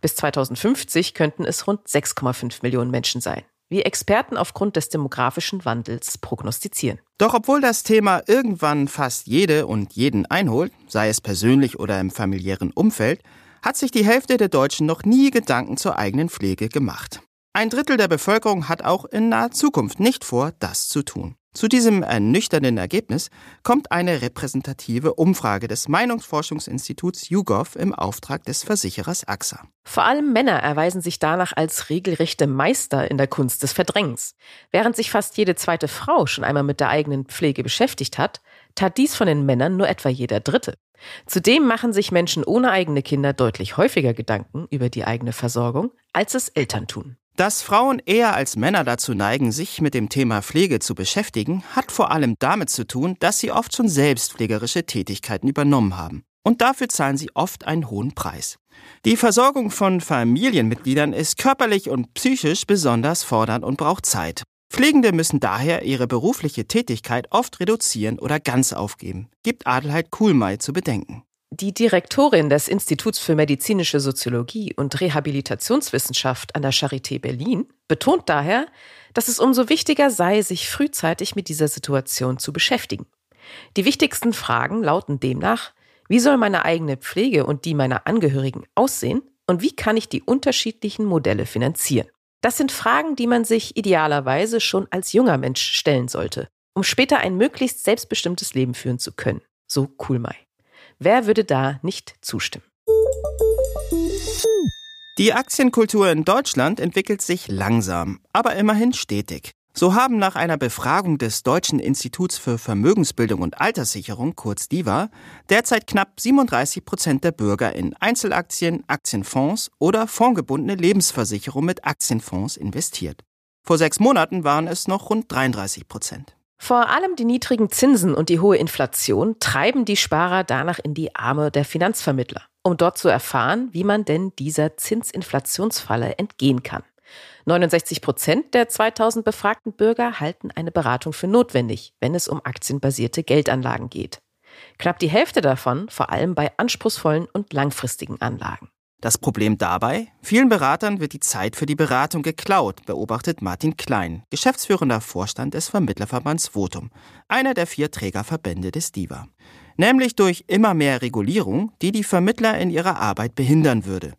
Bis 2050 könnten es rund 6,5 Millionen Menschen sein, wie Experten aufgrund des demografischen Wandels prognostizieren. Doch obwohl das Thema irgendwann fast jede und jeden einholt, sei es persönlich oder im familiären Umfeld, hat sich die Hälfte der Deutschen noch nie Gedanken zur eigenen Pflege gemacht. Ein Drittel der Bevölkerung hat auch in naher Zukunft nicht vor, das zu tun. Zu diesem ernüchternden Ergebnis kommt eine repräsentative Umfrage des Meinungsforschungsinstituts YouGov im Auftrag des Versicherers AXA. Vor allem Männer erweisen sich danach als regelrechte Meister in der Kunst des Verdrängens. Während sich fast jede zweite Frau schon einmal mit der eigenen Pflege beschäftigt hat, tat dies von den Männern nur etwa jeder Dritte. Zudem machen sich Menschen ohne eigene Kinder deutlich häufiger Gedanken über die eigene Versorgung, als es Eltern tun. Dass Frauen eher als Männer dazu neigen, sich mit dem Thema Pflege zu beschäftigen, hat vor allem damit zu tun, dass sie oft schon selbst pflegerische Tätigkeiten übernommen haben. Und dafür zahlen sie oft einen hohen Preis. Die Versorgung von Familienmitgliedern ist körperlich und psychisch besonders fordernd und braucht Zeit. Pflegende müssen daher ihre berufliche Tätigkeit oft reduzieren oder ganz aufgeben, gibt Adelheid Kuhlmei zu bedenken. Die Direktorin des Instituts für medizinische Soziologie und Rehabilitationswissenschaft an der Charité Berlin betont daher, dass es umso wichtiger sei, sich frühzeitig mit dieser Situation zu beschäftigen. Die wichtigsten Fragen lauten demnach, wie soll meine eigene Pflege und die meiner Angehörigen aussehen und wie kann ich die unterschiedlichen Modelle finanzieren? Das sind Fragen, die man sich idealerweise schon als junger Mensch stellen sollte, um später ein möglichst selbstbestimmtes Leben führen zu können. So Kulmai. Wer würde da nicht zustimmen? Die Aktienkultur in Deutschland entwickelt sich langsam, aber immerhin stetig. So haben nach einer Befragung des Deutschen Instituts für Vermögensbildung und Alterssicherung, kurz DIVA, derzeit knapp 37 Prozent der Bürger in Einzelaktien, Aktienfonds oder fondgebundene Lebensversicherung mit Aktienfonds investiert. Vor sechs Monaten waren es noch rund 33 Prozent. Vor allem die niedrigen Zinsen und die hohe Inflation treiben die Sparer danach in die Arme der Finanzvermittler, um dort zu erfahren, wie man denn dieser Zinsinflationsfalle entgehen kann. 69 Prozent der 2000 befragten Bürger halten eine Beratung für notwendig, wenn es um aktienbasierte Geldanlagen geht. Knapp die Hälfte davon vor allem bei anspruchsvollen und langfristigen Anlagen. Das Problem dabei? Vielen Beratern wird die Zeit für die Beratung geklaut, beobachtet Martin Klein, geschäftsführender Vorstand des Vermittlerverbands Votum, einer der vier Trägerverbände des DIVA. Nämlich durch immer mehr Regulierung, die die Vermittler in ihrer Arbeit behindern würde.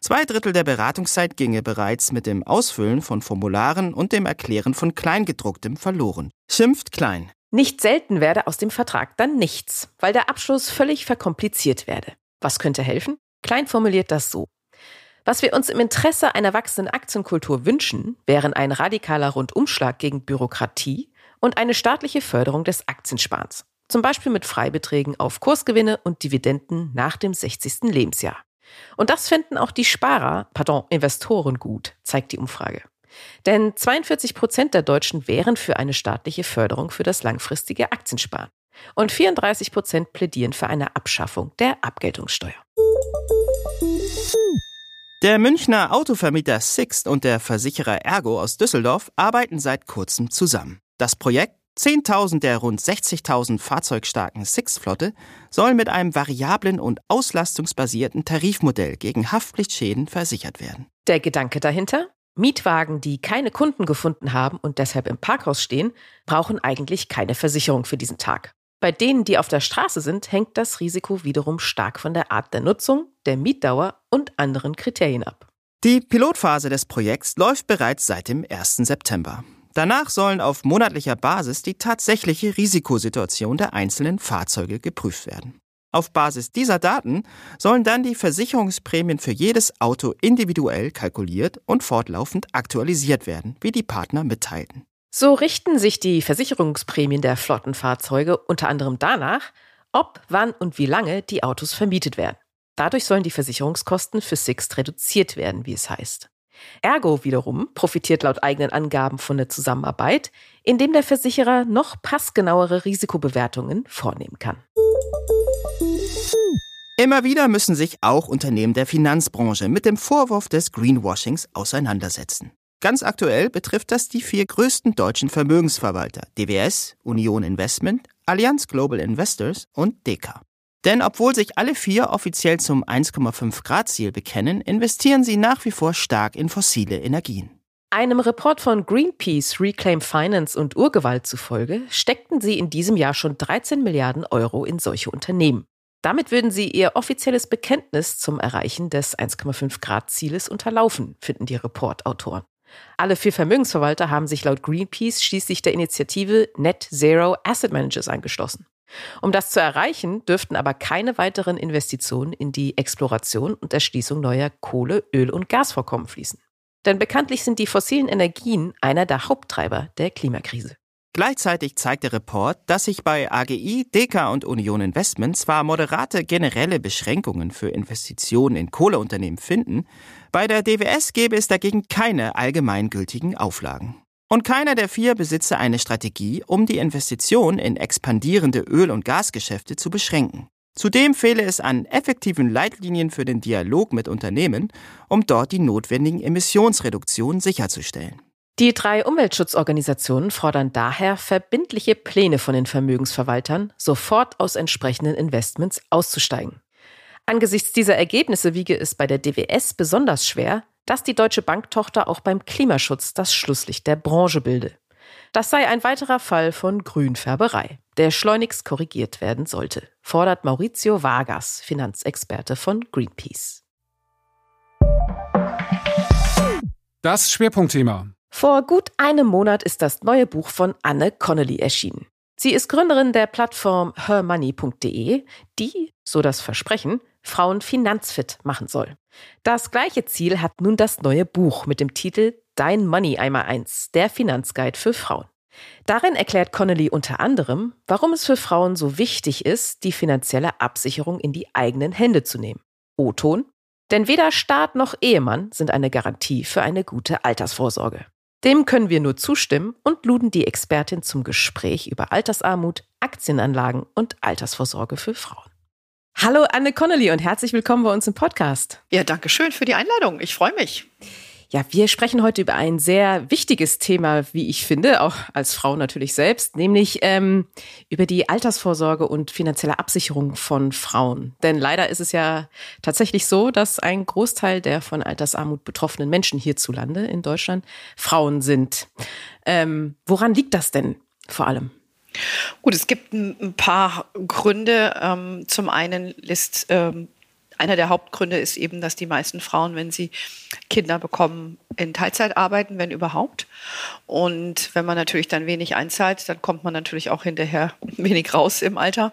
Zwei Drittel der Beratungszeit ginge bereits mit dem Ausfüllen von Formularen und dem Erklären von Kleingedrucktem verloren. Schimpft Klein. Nicht selten werde aus dem Vertrag dann nichts, weil der Abschluss völlig verkompliziert werde. Was könnte helfen? Klein formuliert das so. Was wir uns im Interesse einer wachsenden Aktienkultur wünschen, wären ein radikaler Rundumschlag gegen Bürokratie und eine staatliche Förderung des Aktiensparens. Zum Beispiel mit Freibeträgen auf Kursgewinne und Dividenden nach dem 60. Lebensjahr. Und das finden auch die Sparer, pardon, Investoren gut, zeigt die Umfrage. Denn 42 Prozent der Deutschen wären für eine staatliche Förderung für das langfristige Aktiensparen. Und 34 Prozent plädieren für eine Abschaffung der Abgeltungssteuer. Der Münchner Autovermieter Sixt und der Versicherer Ergo aus Düsseldorf arbeiten seit kurzem zusammen. Das Projekt 10.000 der rund 60.000 fahrzeugstarken Sixt-Flotte soll mit einem variablen und auslastungsbasierten Tarifmodell gegen Haftpflichtschäden versichert werden. Der Gedanke dahinter? Mietwagen, die keine Kunden gefunden haben und deshalb im Parkhaus stehen, brauchen eigentlich keine Versicherung für diesen Tag. Bei denen, die auf der Straße sind, hängt das Risiko wiederum stark von der Art der Nutzung, der Mietdauer und anderen Kriterien ab. Die Pilotphase des Projekts läuft bereits seit dem 1. September. Danach sollen auf monatlicher Basis die tatsächliche Risikosituation der einzelnen Fahrzeuge geprüft werden. Auf Basis dieser Daten sollen dann die Versicherungsprämien für jedes Auto individuell kalkuliert und fortlaufend aktualisiert werden, wie die Partner mitteilten. So richten sich die Versicherungsprämien der Flottenfahrzeuge unter anderem danach, ob, wann und wie lange die Autos vermietet werden. Dadurch sollen die Versicherungskosten für Sixt reduziert werden, wie es heißt. Ergo wiederum profitiert laut eigenen Angaben von der Zusammenarbeit, indem der Versicherer noch passgenauere Risikobewertungen vornehmen kann. Immer wieder müssen sich auch Unternehmen der Finanzbranche mit dem Vorwurf des Greenwashings auseinandersetzen. Ganz aktuell betrifft das die vier größten deutschen Vermögensverwalter DWS, Union Investment, Allianz Global Investors und Deka. Denn obwohl sich alle vier offiziell zum 1,5 Grad Ziel bekennen, investieren sie nach wie vor stark in fossile Energien. Einem Report von Greenpeace, Reclaim Finance und Urgewalt zufolge steckten sie in diesem Jahr schon 13 Milliarden Euro in solche Unternehmen. Damit würden sie ihr offizielles Bekenntnis zum Erreichen des 1,5 Grad Zieles unterlaufen, finden die Reportautoren. Alle vier Vermögensverwalter haben sich laut Greenpeace schließlich der Initiative Net Zero Asset Managers angeschlossen. Um das zu erreichen, dürften aber keine weiteren Investitionen in die Exploration und Erschließung neuer Kohle, Öl und Gasvorkommen fließen. Denn bekanntlich sind die fossilen Energien einer der Haupttreiber der Klimakrise. Gleichzeitig zeigt der Report, dass sich bei AGI, Deka und Union Investment zwar moderate generelle Beschränkungen für Investitionen in Kohleunternehmen finden, bei der DWS gäbe es dagegen keine allgemeingültigen Auflagen. Und keiner der vier besitze eine Strategie, um die Investition in expandierende Öl- und Gasgeschäfte zu beschränken. Zudem fehle es an effektiven Leitlinien für den Dialog mit Unternehmen, um dort die notwendigen Emissionsreduktionen sicherzustellen. Die drei Umweltschutzorganisationen fordern daher verbindliche Pläne von den Vermögensverwaltern, sofort aus entsprechenden Investments auszusteigen. Angesichts dieser Ergebnisse wiege es bei der DWS besonders schwer, dass die deutsche Banktochter auch beim Klimaschutz das Schlusslicht der Branche bilde. Das sei ein weiterer Fall von Grünfärberei, der schleunigst korrigiert werden sollte, fordert Maurizio Vargas, Finanzexperte von Greenpeace. Das Schwerpunktthema. Vor gut einem Monat ist das neue Buch von Anne Connolly erschienen. Sie ist Gründerin der Plattform hermoney.de, die, so das Versprechen, Frauen finanzfit machen soll. Das gleiche Ziel hat nun das neue Buch mit dem Titel Dein Money einmal eins, der Finanzguide für Frauen. Darin erklärt Connolly unter anderem, warum es für Frauen so wichtig ist, die finanzielle Absicherung in die eigenen Hände zu nehmen. O-Ton. Denn weder Staat noch Ehemann sind eine Garantie für eine gute Altersvorsorge. Dem können wir nur zustimmen und luden die Expertin zum Gespräch über Altersarmut, Aktienanlagen und Altersvorsorge für Frauen. Hallo Anne Connolly und herzlich willkommen bei uns im Podcast. Ja, danke schön für die Einladung. Ich freue mich. Ja, wir sprechen heute über ein sehr wichtiges Thema, wie ich finde, auch als Frau natürlich selbst, nämlich ähm, über die Altersvorsorge und finanzielle Absicherung von Frauen. Denn leider ist es ja tatsächlich so, dass ein Großteil der von Altersarmut betroffenen Menschen hierzulande in Deutschland Frauen sind. Ähm, woran liegt das denn vor allem? Gut, es gibt ein paar Gründe. Ähm, zum einen ist ähm, einer der Hauptgründe ist eben, dass die meisten Frauen, wenn sie Kinder bekommen, in Teilzeit arbeiten, wenn überhaupt. Und wenn man natürlich dann wenig einzahlt, dann kommt man natürlich auch hinterher wenig raus im Alter.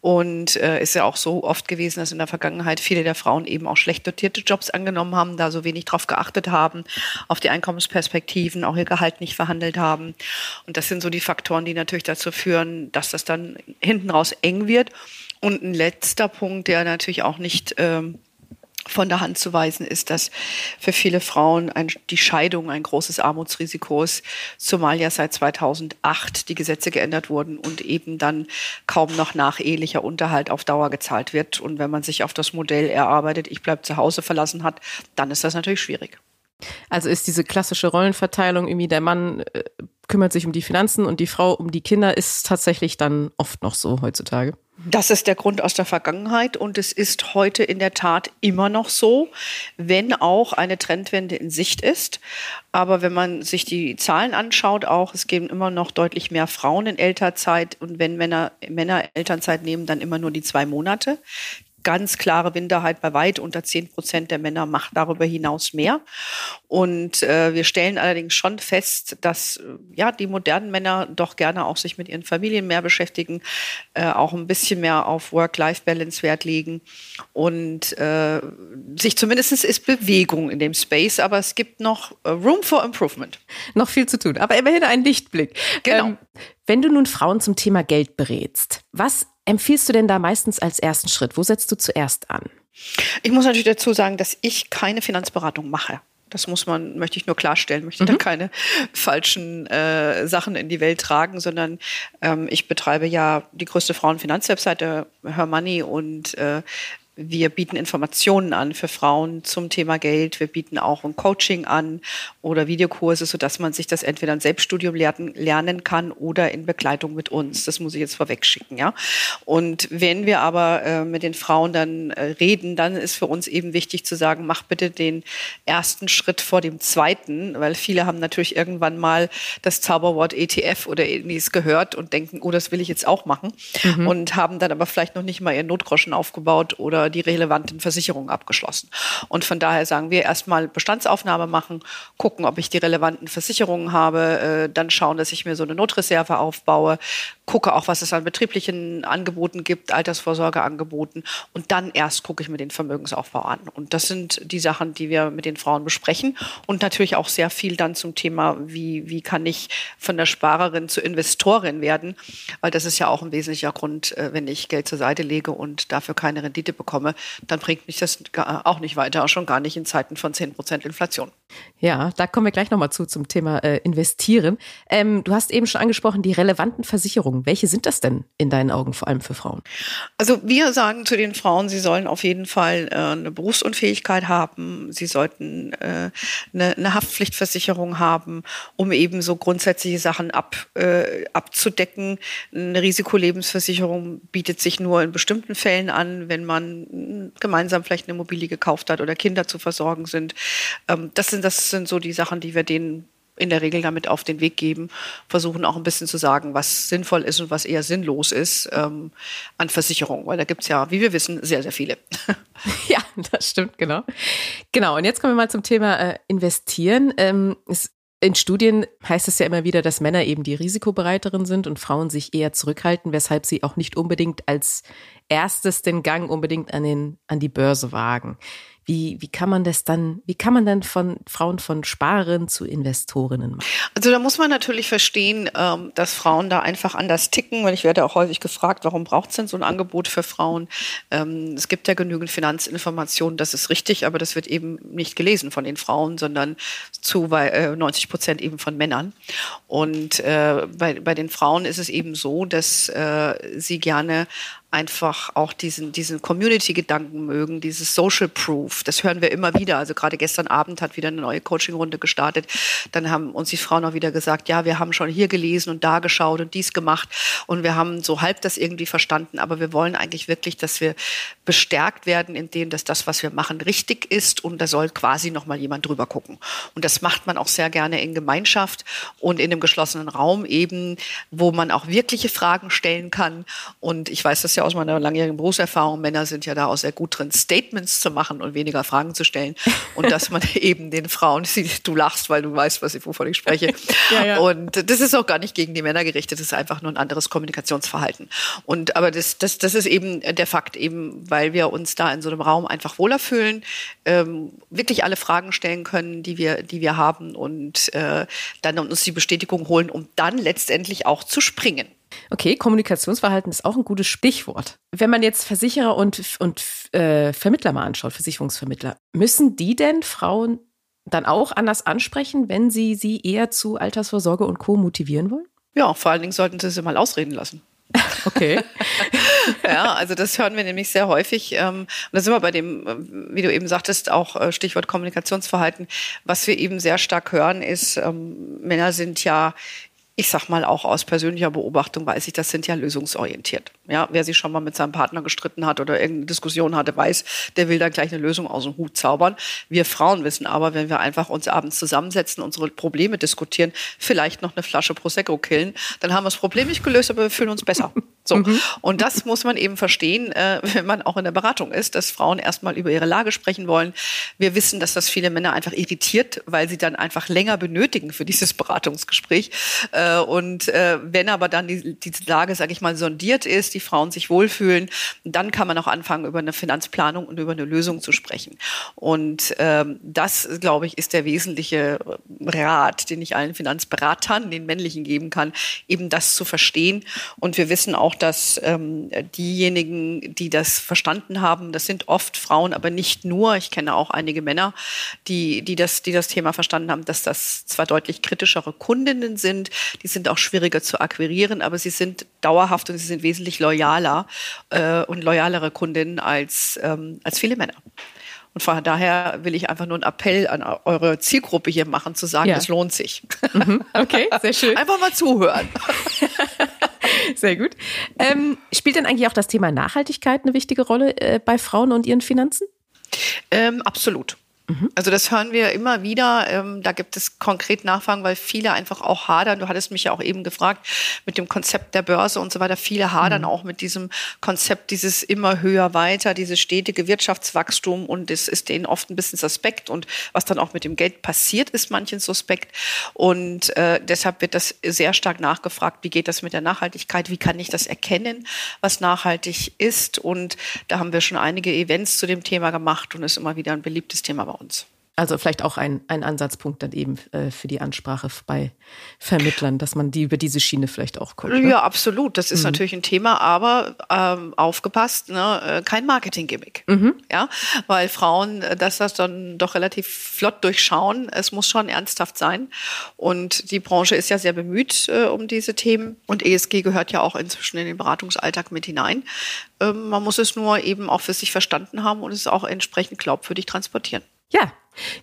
Und äh, ist ja auch so oft gewesen, dass in der Vergangenheit viele der Frauen eben auch schlecht dotierte Jobs angenommen haben, da so wenig drauf geachtet haben, auf die Einkommensperspektiven, auch ihr Gehalt nicht verhandelt haben. Und das sind so die Faktoren, die natürlich dazu führen, dass das dann hinten raus eng wird. Und ein letzter Punkt, der natürlich auch nicht ähm, von der Hand zu weisen ist, dass für viele Frauen ein, die Scheidung ein großes Armutsrisiko ist, zumal ja seit 2008 die Gesetze geändert wurden und eben dann kaum noch nachehelicher Unterhalt auf Dauer gezahlt wird. Und wenn man sich auf das Modell erarbeitet, ich bleibe zu Hause verlassen hat, dann ist das natürlich schwierig. Also ist diese klassische Rollenverteilung irgendwie der Mann äh, kümmert sich um die Finanzen und die Frau um die Kinder, ist tatsächlich dann oft noch so heutzutage. Das ist der Grund aus der Vergangenheit und es ist heute in der Tat immer noch so, wenn auch eine Trendwende in Sicht ist. Aber wenn man sich die Zahlen anschaut, auch es gehen immer noch deutlich mehr Frauen in Elternzeit und wenn Männer, Männer Elternzeit nehmen, dann immer nur die zwei Monate ganz klare Minderheit bei weit unter 10 Prozent der Männer macht darüber hinaus mehr. Und äh, wir stellen allerdings schon fest, dass äh, ja die modernen Männer doch gerne auch sich mit ihren Familien mehr beschäftigen, äh, auch ein bisschen mehr auf Work-Life-Balance Wert legen und äh, sich zumindest ist Bewegung in dem Space, aber es gibt noch äh, Room for Improvement. Noch viel zu tun, aber immerhin ein Lichtblick. Genau. Ähm, wenn du nun Frauen zum Thema Geld berätst, was empfiehlst du denn da meistens als ersten Schritt? Wo setzt du zuerst an? Ich muss natürlich dazu sagen, dass ich keine Finanzberatung mache. Das muss man, möchte ich nur klarstellen, möchte mhm. da keine falschen äh, Sachen in die Welt tragen, sondern ähm, ich betreibe ja die größte Frauenfinanzwebseite Her Money und äh, wir bieten Informationen an für Frauen zum Thema Geld. Wir bieten auch ein Coaching an oder Videokurse, sodass man sich das entweder im Selbststudium lernen, lernen kann oder in Begleitung mit uns. Das muss ich jetzt vorweg schicken, ja. Und wenn wir aber äh, mit den Frauen dann äh, reden, dann ist für uns eben wichtig zu sagen, mach bitte den ersten Schritt vor dem zweiten, weil viele haben natürlich irgendwann mal das Zauberwort ETF oder ähnliches gehört und denken, oh, das will ich jetzt auch machen mhm. und haben dann aber vielleicht noch nicht mal ihren Notgroschen aufgebaut oder die relevanten Versicherungen abgeschlossen. Und von daher sagen wir erstmal Bestandsaufnahme machen, gucken, ob ich die relevanten Versicherungen habe, äh, dann schauen, dass ich mir so eine Notreserve aufbaue, gucke auch, was es an betrieblichen Angeboten gibt, Altersvorsorgeangeboten und dann erst gucke ich mir den Vermögensaufbau an. Und das sind die Sachen, die wir mit den Frauen besprechen und natürlich auch sehr viel dann zum Thema, wie, wie kann ich von der Sparerin zur Investorin werden, weil das ist ja auch ein wesentlicher Grund, äh, wenn ich Geld zur Seite lege und dafür keine Rendite bekomme, dann bringt mich das auch nicht weiter, schon gar nicht in Zeiten von 10 Prozent Inflation. Ja, da kommen wir gleich nochmal zu zum Thema äh, Investieren. Ähm, du hast eben schon angesprochen, die relevanten Versicherungen. Versicherungen. Welche sind das denn in deinen Augen vor allem für Frauen? Also wir sagen zu den Frauen, sie sollen auf jeden Fall äh, eine Berufsunfähigkeit haben, sie sollten äh, eine, eine, Haftpflichtversicherung haben, um eben so grundsätzliche Sachen ab, äh, abzudecken. Eine Risikolebensversicherung bietet sich nur in bestimmten Fällen an, wenn man gemeinsam vielleicht eine Immobilie gekauft hat oder Kinder zu versorgen sind. Ähm, das sind das sind so die Sachen, die wir denen in der Regel damit auf den Weg geben, versuchen auch ein bisschen zu sagen, was sinnvoll ist und was eher sinnlos ist ähm, an Versicherungen, weil da gibt's ja, wie wir wissen, sehr, sehr viele. ja, das stimmt, genau. Genau, und jetzt kommen wir mal zum Thema äh, Investieren. Ähm, es, in Studien heißt es ja immer wieder, dass Männer eben die risikobereiteren sind und Frauen sich eher zurückhalten, weshalb sie auch nicht unbedingt als erstes den Gang unbedingt an, den, an die Börse wagen. Wie, wie kann man das dann, wie kann man dann von Frauen von Sparerinnen zu Investorinnen machen? Also da muss man natürlich verstehen, ähm, dass Frauen da einfach anders ticken, weil ich werde auch häufig gefragt, warum braucht es denn so ein Angebot für Frauen? Ähm, es gibt ja genügend Finanzinformationen, das ist richtig, aber das wird eben nicht gelesen von den Frauen, sondern zu 90 äh, Prozent eben von Männern. Und äh, bei, bei den Frauen ist es eben so, dass äh, sie gerne einfach auch diesen, diesen Community-Gedanken mögen, dieses Social Proof. Das hören wir immer wieder. Also gerade gestern Abend hat wieder eine neue Coaching-Runde gestartet. Dann haben uns die Frauen auch wieder gesagt, ja, wir haben schon hier gelesen und da geschaut und dies gemacht. Und wir haben so halb das irgendwie verstanden. Aber wir wollen eigentlich wirklich, dass wir bestärkt werden in dem, dass das, was wir machen, richtig ist. Und da soll quasi nochmal jemand drüber gucken. Und das macht man auch sehr gerne in Gemeinschaft und in einem geschlossenen Raum eben, wo man auch wirkliche Fragen stellen kann. Und ich weiß das ja aus meiner langjährigen Berufserfahrung, Männer sind ja da auch sehr gut drin, Statements zu machen und weniger Fragen zu stellen. Und dass man eben den Frauen, du lachst, weil du weißt, was ich, wovon ich spreche. ja, ja. Und das ist auch gar nicht gegen die Männer gerichtet, das ist einfach nur ein anderes Kommunikationsverhalten. Und aber das, das, das ist eben der Fakt, eben weil wir uns da in so einem Raum einfach wohler fühlen, ähm, wirklich alle Fragen stellen können, die wir, die wir haben und äh, dann uns die Bestätigung holen, um dann letztendlich auch zu springen. Okay, Kommunikationsverhalten ist auch ein gutes Stichwort. Wenn man jetzt Versicherer und, und äh, Vermittler mal anschaut, Versicherungsvermittler, müssen die denn Frauen dann auch anders ansprechen, wenn sie sie eher zu Altersvorsorge und Co. motivieren wollen? Ja, vor allen Dingen sollten sie sie mal ausreden lassen. Okay. ja, also das hören wir nämlich sehr häufig. Ähm, und da sind wir bei dem, wie du eben sagtest, auch äh, Stichwort Kommunikationsverhalten. Was wir eben sehr stark hören, ist, ähm, Männer sind ja ich sag mal auch aus persönlicher Beobachtung weiß ich, das sind ja lösungsorientiert. Ja, wer sich schon mal mit seinem Partner gestritten hat oder irgendeine Diskussion hatte, weiß, der will da gleich eine Lösung aus dem Hut zaubern. Wir Frauen wissen aber, wenn wir einfach uns abends zusammensetzen, unsere Probleme diskutieren, vielleicht noch eine Flasche Prosecco killen, dann haben wir das Problem nicht gelöst, aber wir fühlen uns besser. So. Mhm. Und das muss man eben verstehen, äh, wenn man auch in der Beratung ist, dass Frauen erstmal über ihre Lage sprechen wollen. Wir wissen, dass das viele Männer einfach irritiert, weil sie dann einfach länger benötigen für dieses Beratungsgespräch. Äh, und äh, wenn aber dann die, die Lage, sage ich mal, sondiert ist, die Frauen sich wohlfühlen, dann kann man auch anfangen, über eine Finanzplanung und über eine Lösung zu sprechen. Und ähm, das, glaube ich, ist der wesentliche Rat, den ich allen Finanzberatern, den männlichen geben kann, eben das zu verstehen. Und wir wissen auch, auch, dass ähm, diejenigen, die das verstanden haben, das sind oft Frauen, aber nicht nur. Ich kenne auch einige Männer, die, die, das, die das Thema verstanden haben, dass das zwar deutlich kritischere Kundinnen sind, die sind auch schwieriger zu akquirieren, aber sie sind dauerhaft und sie sind wesentlich loyaler äh, und loyalere Kundinnen als, ähm, als viele Männer. Und von daher will ich einfach nur einen Appell an eure Zielgruppe hier machen, zu sagen, ja. es lohnt sich. Mhm. Okay, sehr schön. Einfach mal zuhören. Sehr gut. Ähm, spielt denn eigentlich auch das Thema Nachhaltigkeit eine wichtige Rolle äh, bei Frauen und ihren Finanzen? Ähm, absolut. Mhm. Also das hören wir immer wieder. Ähm, da gibt es konkret Nachfragen, weil viele einfach auch hadern. Du hattest mich ja auch eben gefragt mit dem Konzept der Börse und so weiter. Viele hadern mhm. auch mit diesem Konzept, dieses immer höher weiter, dieses stetige Wirtschaftswachstum und es ist denen oft ein bisschen suspekt und was dann auch mit dem Geld passiert, ist manchen suspekt. Und äh, deshalb wird das sehr stark nachgefragt, wie geht das mit der Nachhaltigkeit, wie kann ich das erkennen, was nachhaltig ist. Und da haben wir schon einige Events zu dem Thema gemacht und ist immer wieder ein beliebtes Thema bei uns. Also vielleicht auch ein, ein Ansatzpunkt dann eben äh, für die Ansprache bei Vermittlern, dass man die über diese Schiene vielleicht auch kommt. Ne? Ja, absolut. Das ist mhm. natürlich ein Thema, aber ähm, aufgepasst, ne? Äh, kein Marketing-Gimmick. Mhm. Ja, weil Frauen, äh, dass das dann doch relativ flott durchschauen. Es muss schon ernsthaft sein. Und die Branche ist ja sehr bemüht äh, um diese Themen. Und ESG gehört ja auch inzwischen in den Beratungsalltag mit hinein. Ähm, man muss es nur eben auch für sich verstanden haben und es auch entsprechend glaubwürdig transportieren. Ja,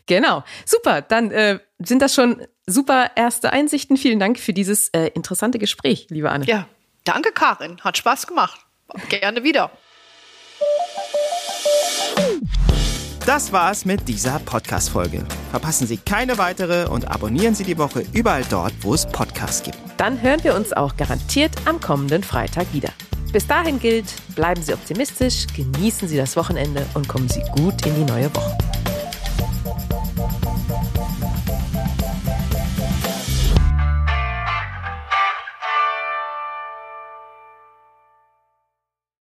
genau. Super. Dann äh, sind das schon super erste Einsichten. Vielen Dank für dieses äh, interessante Gespräch, liebe Anne. Ja, danke, Karin. Hat Spaß gemacht. Gerne wieder. Das war's mit dieser Podcast-Folge. Verpassen Sie keine weitere und abonnieren Sie die Woche überall dort, wo es Podcasts gibt. Dann hören wir uns auch garantiert am kommenden Freitag wieder. Bis dahin gilt, bleiben Sie optimistisch, genießen Sie das Wochenende und kommen Sie gut in die neue Woche.